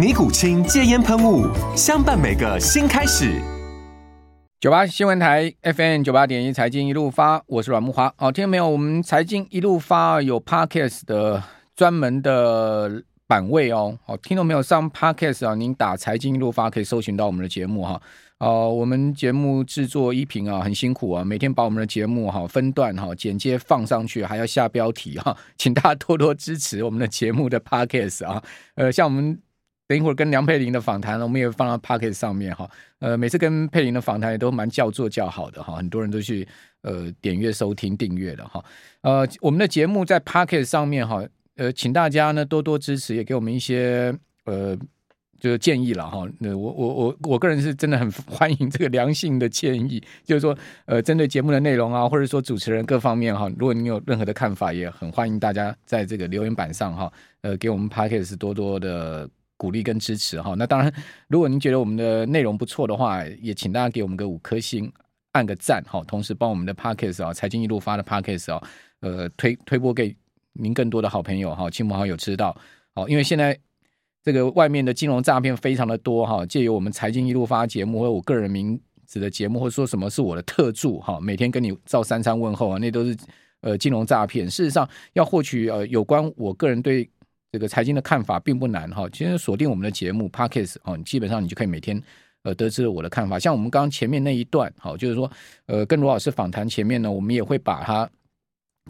尼古清戒烟喷雾，相伴每个新开始。九八新闻台 FM 九八点一财经一路发，我是阮木华。好，听到没有？我们财经一路发有 Podcast 的专门的版位哦。好，听到没有？上 Podcast 啊，您打财经一路发可以搜寻到我们的节目哈。哦，我们节目制作一平啊，很辛苦啊，每天把我们的节目哈分段哈剪接放上去，还要下标题哈，请大家多多支持我们的节目的 Podcast 啊。呃，像我们。等一会儿跟梁佩玲的访谈，我们也放到 Pocket 上面哈。呃，每次跟佩玲的访谈也都蛮叫座叫好的哈，很多人都去呃点阅收听订阅的哈。呃，我们的节目在 Pocket 上面哈，呃，请大家呢多多支持，也给我们一些呃就是建议了哈。那我我我我个人是真的很欢迎这个良性的建议，就是说呃针对节目的内容啊，或者说主持人各方面哈，如果你有任何的看法，也很欢迎大家在这个留言板上哈，呃，给我们 Pocket 是多多的。鼓励跟支持哈，那当然，如果您觉得我们的内容不错的话，也请大家给我们个五颗星，按个赞哈，同时帮我们的 Podcast 啊，财经一路发的 Podcast 啊，呃，推推播给您更多的好朋友哈，亲朋好友知道。好，因为现在这个外面的金融诈骗非常的多哈，借由我们财经一路发节目或我个人名字的节目，或者说什么是我的特助哈，每天跟你照三餐问候啊，那都是呃金融诈骗。事实上，要获取呃有关我个人对这个财经的看法并不难哈，其实锁定我们的节目 Podcast 哦，基本上你就可以每天呃得知我的看法。像我们刚刚前面那一段，好，就是说呃跟罗老师访谈前面呢，我们也会把它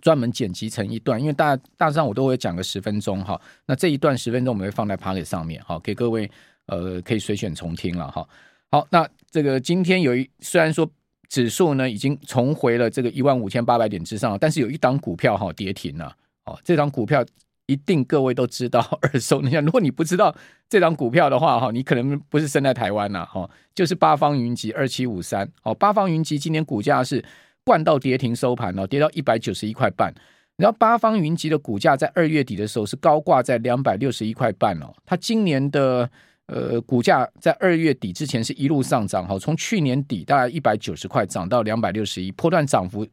专门剪辑成一段，因为大大致上我都会讲个十分钟哈。那这一段十分钟我们会放在 Podcast 上面，好，给各位呃可以随选重听了哈。好，那这个今天有一虽然说指数呢已经重回了这个一万五千八百点之上，但是有一档股票哈跌停了，哦，这档股票。一定各位都知道 耳熟能详。如果你不知道这张股票的话，哈，你可能不是生在台湾呐，哈，就是八方云集二七五三，哦，八方云集今天股价是灌到跌停收盘了，跌到一百九十一块半。然后八方云集的股价在二月底的时候是高挂在两百六十一块半哦，它今年的呃股价在二月底之前是一路上涨，哈，从去年底大概一百九十块涨到两百六十一，波段涨幅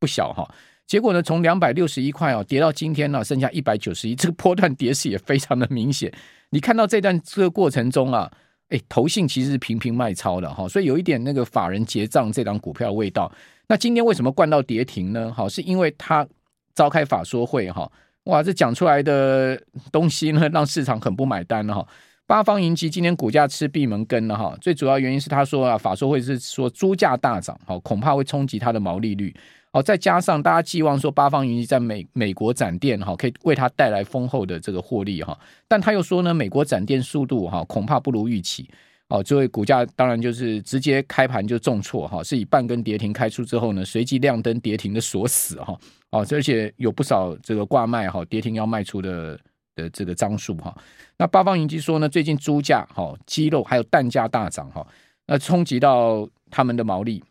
不小哈。结果呢，从两百六十一块哦跌到今天呢，剩下一百九十一，这个波段跌势也非常的明显。你看到这段这个过程中啊，哎，投信其实是频频卖超的哈，所以有一点那个法人结账这档股票味道。那今天为什么灌到跌停呢？好，是因为他召开法说会哈，哇，这讲出来的东西呢，让市场很不买单了哈。八方云集今天股价吃闭门羹了哈，最主要原因是他说啊，法说会是说猪价大涨，好，恐怕会冲击它的毛利率。好，再加上大家寄望说八方云集在美美国展店哈，可以为它带来丰厚的这个获利哈，但他又说呢，美国展店速度哈恐怕不如预期，哦，这位股价当然就是直接开盘就重挫哈，是以半根跌停开出之后呢，随即亮灯跌停的锁死哈，哦，而且有不少这个挂卖哈，跌停要卖出的的这个张数哈，那八方云集说呢，最近猪价哈、鸡肉还有蛋价大涨哈，那冲击到他们的毛利。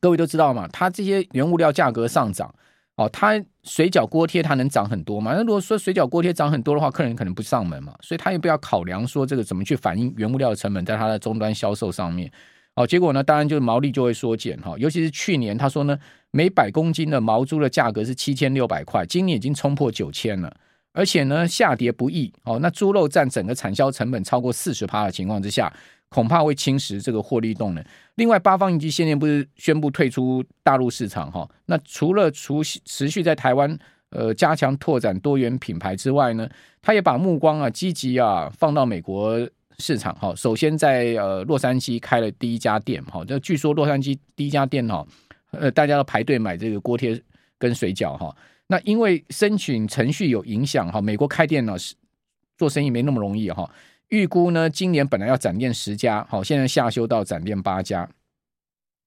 各位都知道嘛，它这些原物料价格上涨，哦，它水饺锅贴它能涨很多嘛？那如果说水饺锅贴涨很多的话，客人可能不上门嘛，所以他也不要考量说这个怎么去反映原物料的成本在它的终端销售上面，哦，结果呢，当然就是毛利就会缩减哈，尤其是去年他说呢，每百公斤的毛猪的价格是七千六百块，今年已经冲破九千了，而且呢下跌不易哦，那猪肉占整个产销成本超过四十趴的情况之下。恐怕会侵蚀这个获利动能。另外，八方云集现在不是宣布退出大陆市场哈？那除了持续持续在台湾呃加强拓展多元品牌之外呢，他也把目光啊积极啊放到美国市场哈，首先在呃洛杉矶开了第一家店哈，这据说洛杉矶第一家店哈，呃大家要排队买这个锅贴跟水饺哈。那因为申请程序有影响哈，美国开店呢是做生意没那么容易哈。预估呢，今年本来要展店十家，好，现在下修到展店八家。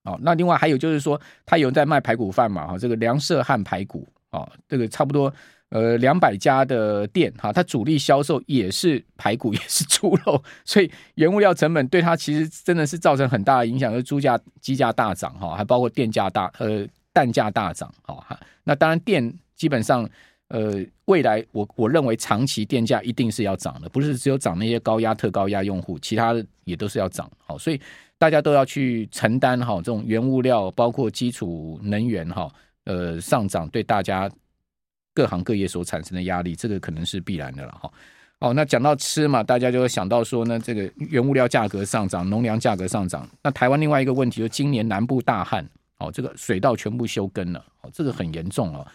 好，那另外还有就是说，他有人在卖排骨饭嘛，哈，这个梁社汉排骨啊，这个差不多呃两百家的店哈，它主力销售也是排骨，也是猪肉，所以原物料成本对它其实真的是造成很大的影响，就是猪价、鸡价大涨哈，还包括电价大呃蛋价大涨，哈，那当然电基本上。呃，未来我我认为长期电价一定是要涨的，不是只有涨那些高压、特高压用户，其他的也都是要涨。好，所以大家都要去承担哈，这种原物料包括基础能源哈，呃上涨对大家各行各业所产生的压力，这个可能是必然的了哈。哦，那讲到吃嘛，大家就会想到说呢，这个原物料价格上涨，农粮价格上涨。那台湾另外一个问题就今年南部大旱，哦，这个水稻全部休耕了，哦，这个很严重哦。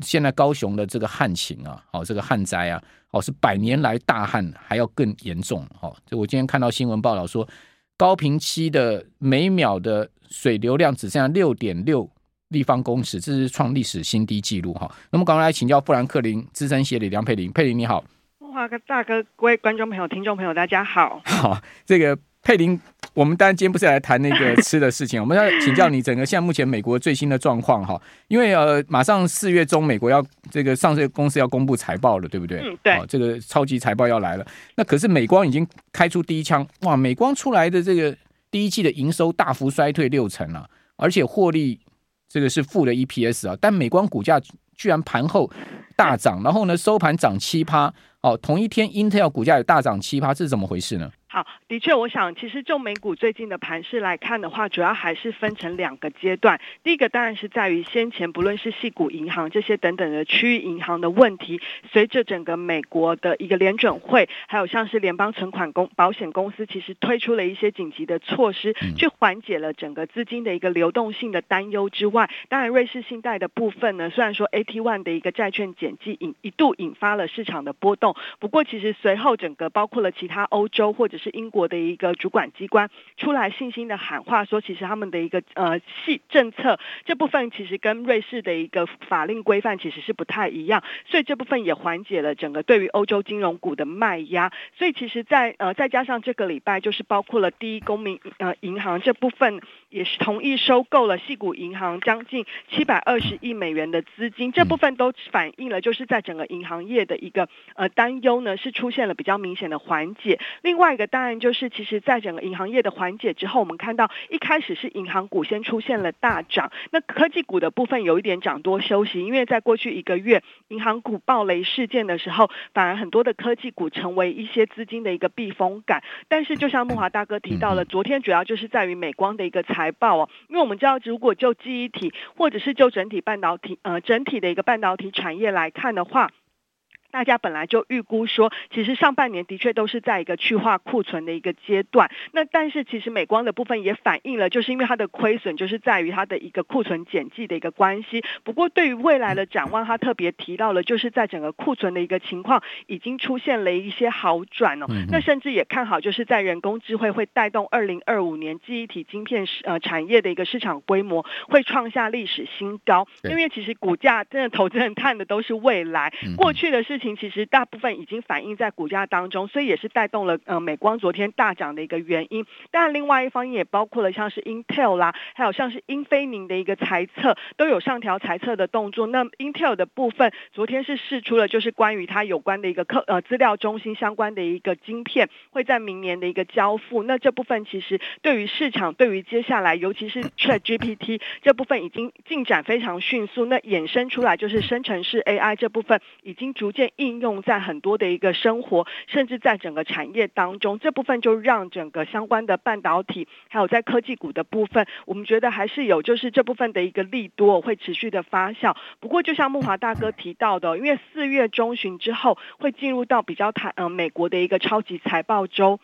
现在高雄的这个旱情啊，哦，这个旱灾啊，哦，是百年来大旱还要更严重，哦，就我今天看到新闻报道说，高平期的每秒的水流量只剩下六点六立方公尺，这是创历史新低纪录，哈。那么赶快来请教富兰克林资深协理梁佩玲，佩玲你好，华哥大哥，各位观众朋友、听众朋友，大家好，好，这个。佩玲，我们当然今天不是来谈那个 吃的事情，我们要请教你整个现在目前美国最新的状况哈，因为呃马上四月中美国要这个上市公司要公布财报了，对不对？嗯，对。这个超级财报要来了，那可是美光已经开出第一枪，哇！美光出来的这个第一季的营收大幅衰退六成啊，而且获利这个是负的 EPS 啊，但美光股价居然盘后大涨，然后呢收盘涨七趴，哦，同一天 Intel 股价也大涨七趴，这是怎么回事呢？好，的确，我想其实就美股最近的盘势来看的话，主要还是分成两个阶段。第一个当然是在于先前不论是系股银行这些等等的区域银行的问题，随着整个美国的一个联准会，还有像是联邦存款公保险公司，其实推出了一些紧急的措施，去缓解了整个资金的一个流动性的担忧之外，当然瑞士信贷的部分呢，虽然说 AT One 的一个债券减记引一度引发了市场的波动，不过其实随后整个包括了其他欧洲或者是英国的一个主管机关出来信心的喊话，说其实他们的一个呃系政策这部分其实跟瑞士的一个法令规范其实是不太一样，所以这部分也缓解了整个对于欧洲金融股的卖压。所以其实，在呃再加上这个礼拜，就是包括了第一公民呃银行这部分也是同意收购了矽谷银行将近七百二十亿美元的资金，这部分都反映了就是在整个银行业的一个呃担忧呢是出现了比较明显的缓解。另外一个当然就是，其实，在整个银行业的缓解之后，我们看到一开始是银行股先出现了大涨，那科技股的部分有一点涨多休息，因为在过去一个月银行股暴雷事件的时候，反而很多的科技股成为一些资金的一个避风港。但是，就像木华大哥提到了，昨天主要就是在于美光的一个财报哦，因为我们知道，如果就记忆体或者是就整体半导体呃整体的一个半导体产业来看的话。大家本来就预估说，其实上半年的确都是在一个去化库存的一个阶段。那但是其实美光的部分也反映了，就是因为它的亏损就是在于它的一个库存减记的一个关系。不过对于未来的展望，它特别提到了，就是在整个库存的一个情况已经出现了一些好转哦。那甚至也看好，就是在人工智慧会带动二零二五年记忆体晶片呃产业的一个市场规模会创下历史新高。因为其实股价真的投资人看的都是未来，过去的事情。其实大部分已经反映在股价当中，所以也是带动了呃美光昨天大涨的一个原因。当然，另外一方面也包括了像是 Intel 啦，还有像是英飞凌的一个财测都有上调财测的动作。那 Intel 的部分昨天是试出了就是关于它有关的一个客呃资料中心相关的一个晶片会在明年的一个交付。那这部分其实对于市场对于接下来尤其是 ChatGPT 这部分已经进展非常迅速。那衍生出来就是生成式 AI 这部分已经逐渐。应用在很多的一个生活，甚至在整个产业当中，这部分就让整个相关的半导体，还有在科技股的部分，我们觉得还是有就是这部分的一个利多会持续的发酵。不过，就像木华大哥提到的，因为四月中旬之后会进入到比较台呃美国的一个超级财报周。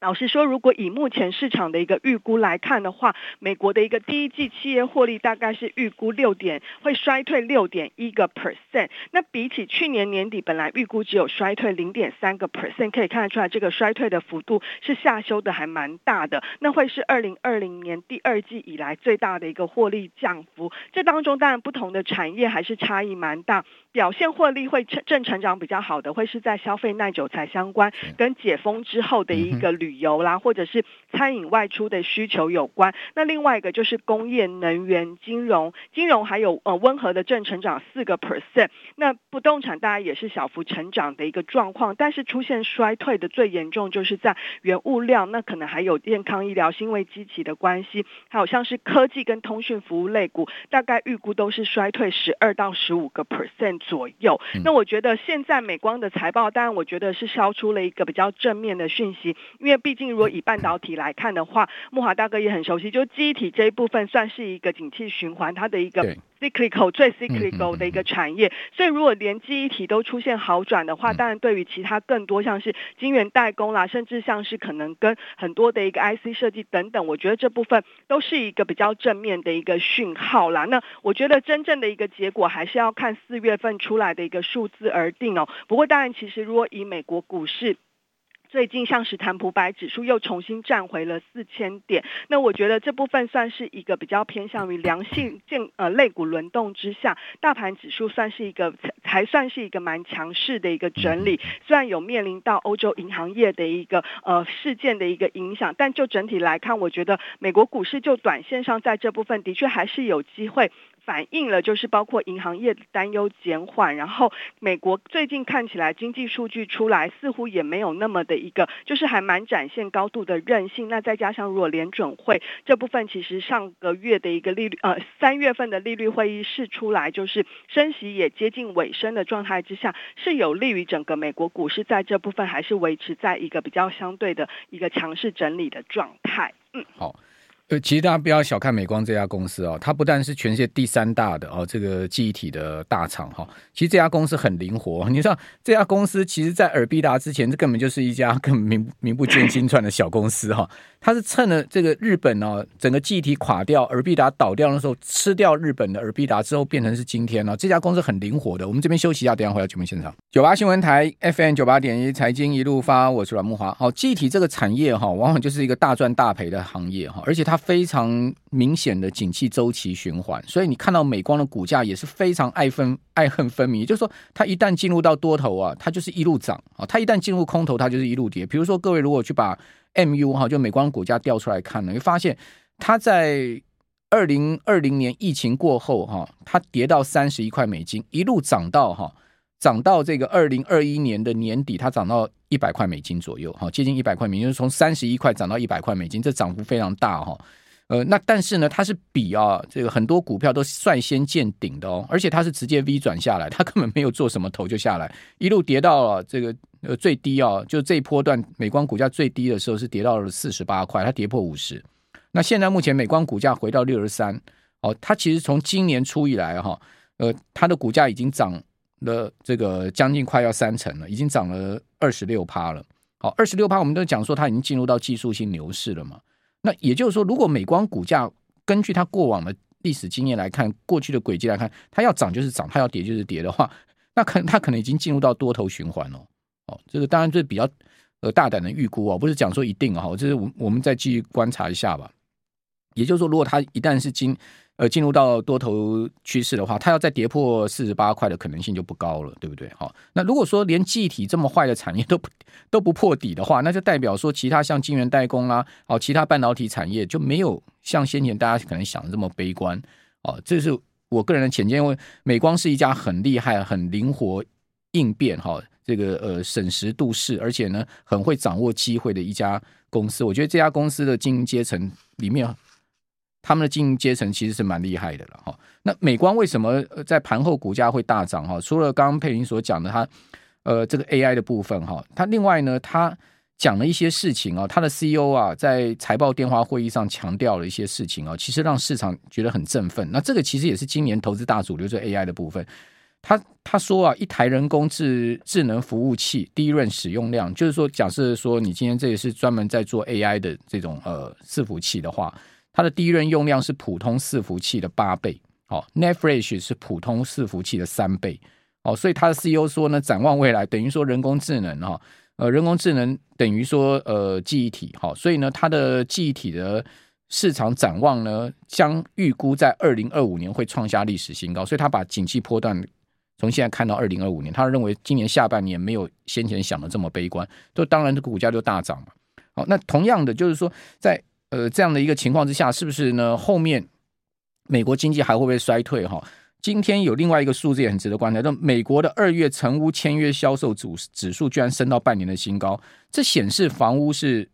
老实说，如果以目前市场的一个预估来看的话，美国的一个第一季企业获利大概是预估六点会衰退六点一个 percent。那比起去年年底本来预估只有衰退零点三个 percent，可以看得出来这个衰退的幅度是下修的还蛮大的。那会是二零二零年第二季以来最大的一个获利降幅。这当中当然不同的产业还是差异蛮大，表现获利会正成长比较好的会是在消费耐久财相关跟解封之后的一个旅。旅游啦，或者是餐饮外出的需求有关。那另外一个就是工业、能源、金融，金融还有呃温和的正成长四个 percent。那不动产大概也是小幅成长的一个状况，但是出现衰退的最严重就是在原物料，那可能还有健康医疗，是因为基期的关系，还有像是科技跟通讯服务类股，大概预估都是衰退十二到十五个 percent 左右。那我觉得现在美光的财报，当然我觉得是消出了一个比较正面的讯息，因为。毕竟，如果以半导体来看的话，木华大哥也很熟悉，就记忆体这一部分算是一个景气循环，它的一个 cyclical 最 cyclical 的一个产业。所以，如果连记忆体都出现好转的话，当然对于其他更多像是晶圆代工啦，甚至像是可能跟很多的一个 IC 设计等等，我觉得这部分都是一个比较正面的一个讯号啦。那我觉得真正的一个结果还是要看四月份出来的一个数字而定哦。不过，当然，其实如果以美国股市，最近像是坦普百指数又重新站回了四千点，那我觉得这部分算是一个比较偏向于良性健呃类股轮动之下，大盘指数算是一个还算是一个蛮强势的一个整理，虽然有面临到欧洲银行业的一个呃事件的一个影响，但就整体来看，我觉得美国股市就短线上在这部分的确还是有机会。反映了就是包括银行业的担忧减缓，然后美国最近看起来经济数据出来似乎也没有那么的一个，就是还蛮展现高度的韧性。那再加上如果联准会这部分其实上个月的一个利率，呃，三月份的利率会议释出来，就是升息也接近尾声的状态之下，是有利于整个美国股市在这部分还是维持在一个比较相对的一个强势整理的状态。嗯，好。呃，其实大家不要小看美光这家公司哦，它不但是全世界第三大的哦，这个记忆体的大厂哈，其实这家公司很灵活。你知道这家公司其实，在尔必达之前，这根本就是一家根本名名不见经传的小公司哈。它是趁了这个日本哦，整个记忆体垮掉，尔必达倒掉的时候，吃掉日本的尔必达之后，变成是今天了。这家公司很灵活的。我们这边休息一下，等下回到节目现场。九八新闻台 FM 九八点一财经一路发，我是阮木华。好，记忆体这个产业哈，往往就是一个大赚大赔的行业哈，而且它非常明显的景气周期循环，所以你看到美光的股价也是非常爱分爱恨分明。就是说，它一旦进入到多头啊，它就是一路涨啊；它一旦进入空头，它就是一路跌。比如说，各位如果去把 MU 哈，就美光股价调出来看呢，会发现它在二零二零年疫情过后哈，它跌到三十一块美金，一路涨到哈，涨到这个二零二一年的年底，它涨到一百块美金左右哈，接近一百块美金，就是从三十一块涨到一百块美金，这涨幅非常大哈。呃，那但是呢，它是比啊，这个很多股票都率先见顶的哦，而且它是直接 V 转下来，它根本没有做什么头就下来，一路跌到了这个呃最低啊，就这一波段美光股价最低的时候是跌到了四十八块，它跌破五十。那现在目前美光股价回到六十三，哦，它其实从今年初以来哈，呃，它的股价已经涨了这个将近快要三成了，已经涨了二十六趴了。好，二十六趴，我们都讲说它已经进入到技术性牛市了嘛。那也就是说，如果美光股价根据它过往的历史经验来看，过去的轨迹来看，它要涨就是涨，它要跌就是跌的话，那可它可能已经进入到多头循环了。哦，这个当然这比较呃大胆的预估哦，不是讲说一定啊，这是我我们再继续观察一下吧。也就是说，如果它一旦是经呃，进入到多头趋势的话，它要再跌破四十八块的可能性就不高了，对不对？好，那如果说连记忆体这么坏的产业都不都不破底的话，那就代表说其他像晶圆代工啦，哦，其他半导体产业就没有像先前大家可能想的这么悲观哦。这是我个人的浅见，因为美光是一家很厉害、很灵活应变哈，这个呃审时度势，而且呢很会掌握机会的一家公司。我觉得这家公司的经营阶层里面。他们的经营阶层其实是蛮厉害的了哈。那美光为什么在盘后股价会大涨哈？除了刚刚佩林所讲的，他呃这个 AI 的部分哈，他另外呢，他讲了一些事情啊，他的 CEO 啊在财报电话会议上强调了一些事情啊，其实让市场觉得很振奋。那这个其实也是今年投资大主流，就是 AI 的部分。他他说啊，一台人工智智能服务器第一轮使用量，就是说，假设说你今天这也是专门在做 AI 的这种呃伺服器的话，它的第一轮用量是普通伺服器的八倍，哦，Netfresh 是普通伺服器的三倍，哦，所以它的 CEO 说呢，展望未来，等于说人工智能哈，呃，人工智能等于说呃记忆体，好，所以呢，它的记忆体的。市场展望呢，将预估在二零二五年会创下历史新高，所以他把景气波段从现在看到二零二五年，他认为今年下半年没有先前想的这么悲观，就当然这个股价就大涨嘛。好，那同样的就是说，在呃这样的一个情况之下，是不是呢？后面美国经济还会不会衰退？哈，今天有另外一个数字也很值得观察，那美国的二月成屋签约销售指指数居然升到半年的新高，这显示房屋是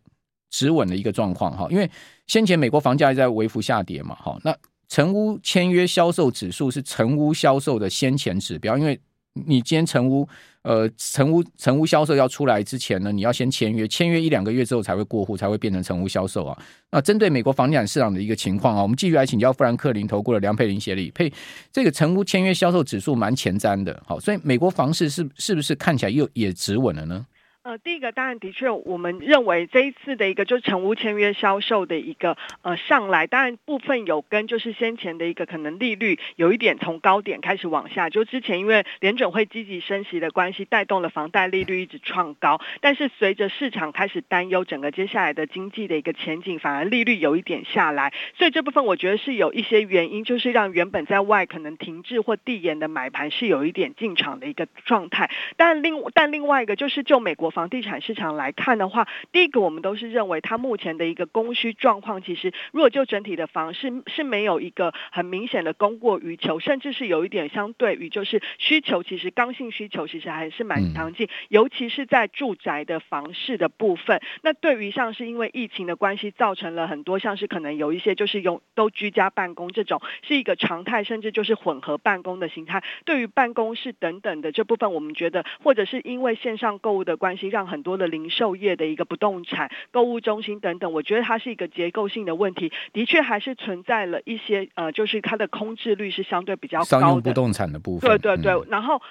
止稳的一个状况哈，因为。先前美国房价也在微幅下跌嘛，好，那成屋签约销售指数是成屋销售的先前指标，因为你今天成屋，呃，成屋成屋销售要出来之前呢，你要先签约，签约一两个月之后才会过户，才会变成成屋销售啊。那针对美国房地产市场的一个情况啊，我们继续来请教富兰克林投顾的梁佩玲协理，佩这个成屋签约销售指数蛮前瞻的，好，所以美国房市是是不是看起来又也止稳了呢？呃，第一个当然的确，我们认为这一次的一个就是成屋签约销售的一个呃上来，当然部分有跟就是先前的一个可能利率有一点从高点开始往下，就之前因为联准会积极升息的关系，带动了房贷利率一直创高，但是随着市场开始担忧整个接下来的经济的一个前景，反而利率有一点下来，所以这部分我觉得是有一些原因，就是让原本在外可能停滞或递延的买盘是有一点进场的一个状态，但另但另外一个就是就美国。房地产市场来看的话，第一个我们都是认为它目前的一个供需状况，其实如果就整体的房市是没有一个很明显的供过于求，甚至是有一点相对于就是需求，其实刚性需求其实还是蛮强劲，尤其是在住宅的房市的部分。那对于像是因为疫情的关系，造成了很多像是可能有一些就是用都居家办公这种是一个常态，甚至就是混合办公的形态。对于办公室等等的这部分，我们觉得或者是因为线上购物的关系。让很多的零售业的一个不动产、购物中心等等，我觉得它是一个结构性的问题，的确还是存在了一些呃，就是它的空置率是相对比较高的。商用不动产的部分。对对对，然后。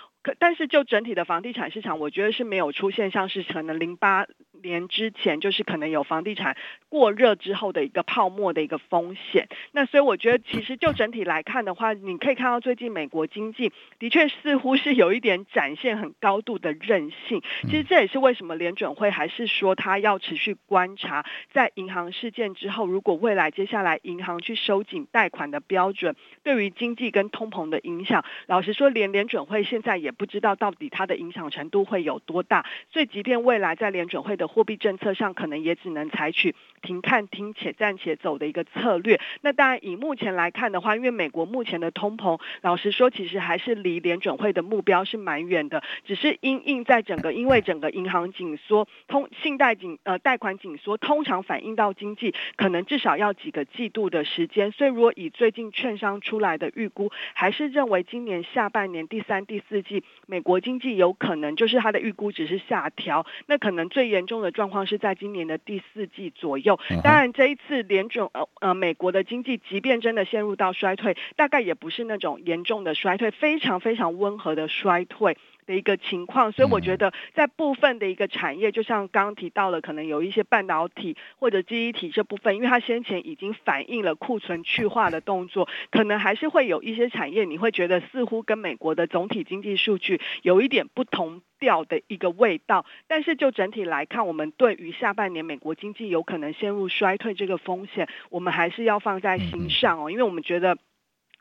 但是就整体的房地产市场，我觉得是没有出现像是可能零八年之前，就是可能有房地产过热之后的一个泡沫的一个风险。那所以我觉得，其实就整体来看的话，你可以看到最近美国经济的确似乎是有一点展现很高度的韧性。其实这也是为什么联准会还是说它要持续观察，在银行事件之后，如果未来接下来银行去收紧贷款的标准，对于经济跟通膨的影响，老实说，连联准会现在也。不知道到底它的影响程度会有多大，所以即便未来在联准会的货币政策上，可能也只能采取停看听且暂且走的一个策略。那当然，以目前来看的话，因为美国目前的通膨，老实说，其实还是离联准会的目标是蛮远的。只是因应在整个，因为整个银行紧缩、通信贷紧呃贷款紧缩，通常反映到经济，可能至少要几个季度的时间。所以，如果以最近券商出来的预估，还是认为今年下半年第三、第四季。美国经济有可能就是它的预估值是下调，那可能最严重的状况是在今年的第四季左右。当然，这一次联准呃呃美国的经济即便真的陷入到衰退，大概也不是那种严重的衰退，非常非常温和的衰退。的一个情况，所以我觉得在部分的一个产业，就像刚刚提到了，可能有一些半导体或者记忆体这部分，因为它先前已经反映了库存去化的动作，可能还是会有一些产业，你会觉得似乎跟美国的总体经济数据有一点不同调的一个味道。但是就整体来看，我们对于下半年美国经济有可能陷入衰退这个风险，我们还是要放在心上哦，因为我们觉得。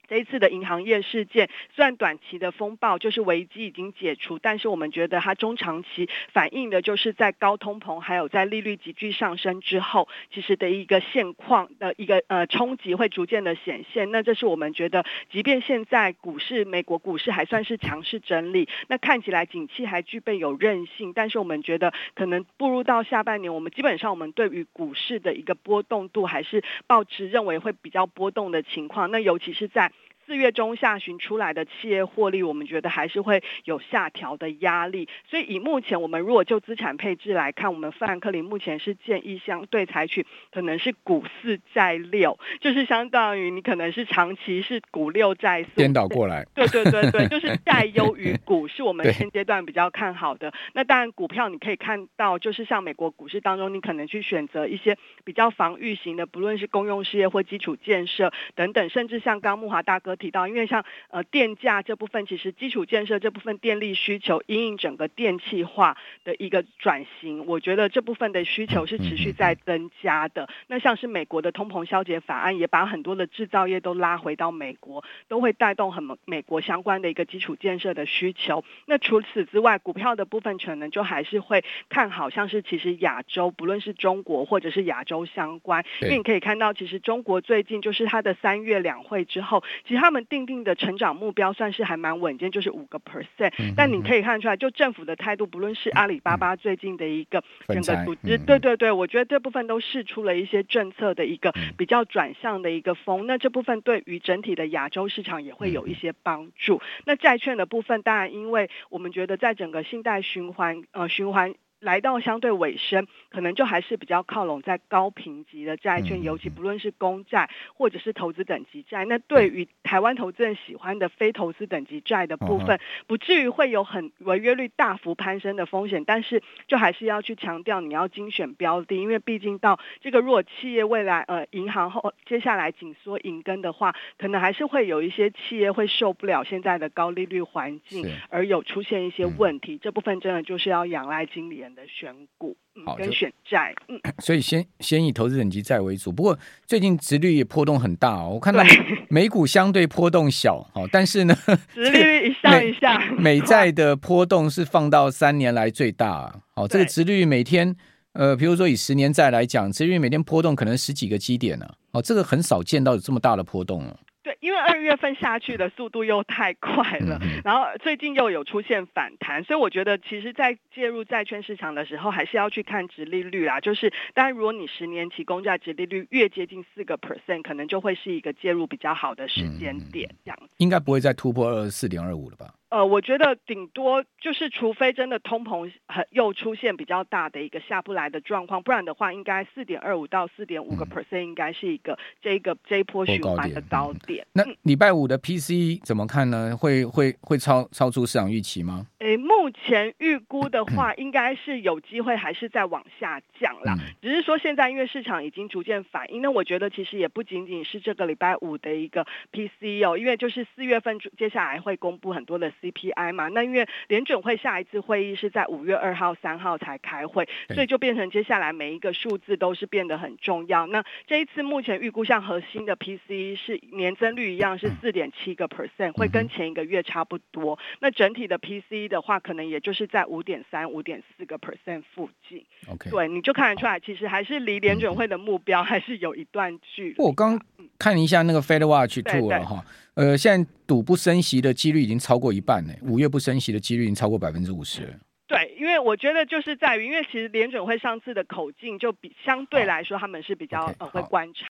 这一次的银行业事件，虽然短期的风暴就是危机已经解除，但是我们觉得它中长期反映的就是在高通膨还有在利率急剧上升之后，其实的一个现况的一个呃冲击会逐渐的显现。那这是我们觉得，即便现在股市美国股市还算是强势整理，那看起来景气还具备有韧性，但是我们觉得可能步入到下半年，我们基本上我们对于股市的一个波动度还是保持认为会比较波动的情况。那尤其是在四月中下旬出来的企业获利，我们觉得还是会有下调的压力。所以以目前我们如果就资产配置来看，我们富兰克林目前是建议相对采取可能是股四债六，就是相当于你可能是长期是股六债四，颠倒过来。对对对对，就是债优于股，是我们现阶段比较看好的。那当然股票你可以看到，就是像美国股市当中，你可能去选择一些比较防御型的，不论是公用事业或基础建设等等，甚至像刚木华大哥提到，因为像呃电价这部分，其实基础建设这部分电力需求因应整个电气化的一个转型，我觉得这部分的需求是持续在增加的。那像是美国的通膨消解法案，也把很多的制造业都拉回到美国，都会带动很美国相关的一个基础建设的需求。那除此之外，股票的部分可能就还是会看好，像是其实亚洲，不论是中国或者是亚洲相关，因为你可以看到，其实中国最近就是它的三月两会之后，其实他们定定的成长目标算是还蛮稳健，就是五个 percent。但你可以看出来，就政府的态度，不论是阿里巴巴最近的一个整个组织，对对对，我觉得这部分都试出了一些政策的一个比较转向的一个风。那这部分对于整体的亚洲市场也会有一些帮助。那债券的部分，当然，因为我们觉得在整个信贷循环，呃，循环。来到相对尾声，可能就还是比较靠拢在高评级的债券，尤其不论是公债或者是投资等级债。那对于台湾投资人喜欢的非投资等级债的部分，不至于会有很违约率大幅攀升的风险。但是就还是要去强调，你要精选标的，因为毕竟到这个如果企业未来呃银行后接下来紧缩银根的话，可能还是会有一些企业会受不了现在的高利率环境，而有出现一些问题。这部分真的就是要仰赖经理人的选股，嗯，跟选债，嗯，所以先先以投资等级债为主。不过最近殖率也波动很大哦，我看到 美股相对波动小，哦，但是呢，殖利率一上一下，美债的波动是放到三年来最大啊。哦，这个殖率每天，呃，比如说以十年债来讲，殖利率每天波动可能十几个基点呢，啊。哦，这个很少见到有这么大的波动了。对，因为二月份下去的速度又太快了，然后最近又有出现反弹，所以我觉得其实，在介入债券市场的时候，还是要去看值利率啦。就是，当然，如果你十年期公债值利率越接近四个 percent，可能就会是一个介入比较好的时间点，这样。应该不会再突破二十四点二五了吧？呃，我觉得顶多就是，除非真的通膨很又出现比较大的一个下不来的状况，不然的话，应该四点二五到四点五个 percent 应该是一个这个这一波循环的高点。那礼拜五的 PCE 怎么看呢？会会会超超出市场预期吗？诶，目前预估的话，应该是有机会还是在往下降啦。只是说现在因为市场已经逐渐反应，那我觉得其实也不仅仅是这个礼拜五的一个 PCE 哦，因为就是四月份接下来会公布很多的。CPI 嘛，那因为联准会下一次会议是在五月二号、三号才开会，所以就变成接下来每一个数字都是变得很重要。那这一次目前预估像核心的 PCE 是年增率一样是四点七个 percent，会跟前一个月差不多。那整体的 PCE 的话，可能也就是在五点三、五点四个 percent 附近。OK，对，你就看得出来，其实还是离联准会的目标还是有一段距离。我刚看一下那个 Fed Watch Two 了哈。呃，现在赌不升息的几率已经超过一半呢，五月不升息的几率已经超过百分之五十了。对，因为我觉得就是在于，因为其实联准会上次的口径就比相对来说他们是比较呃会观察。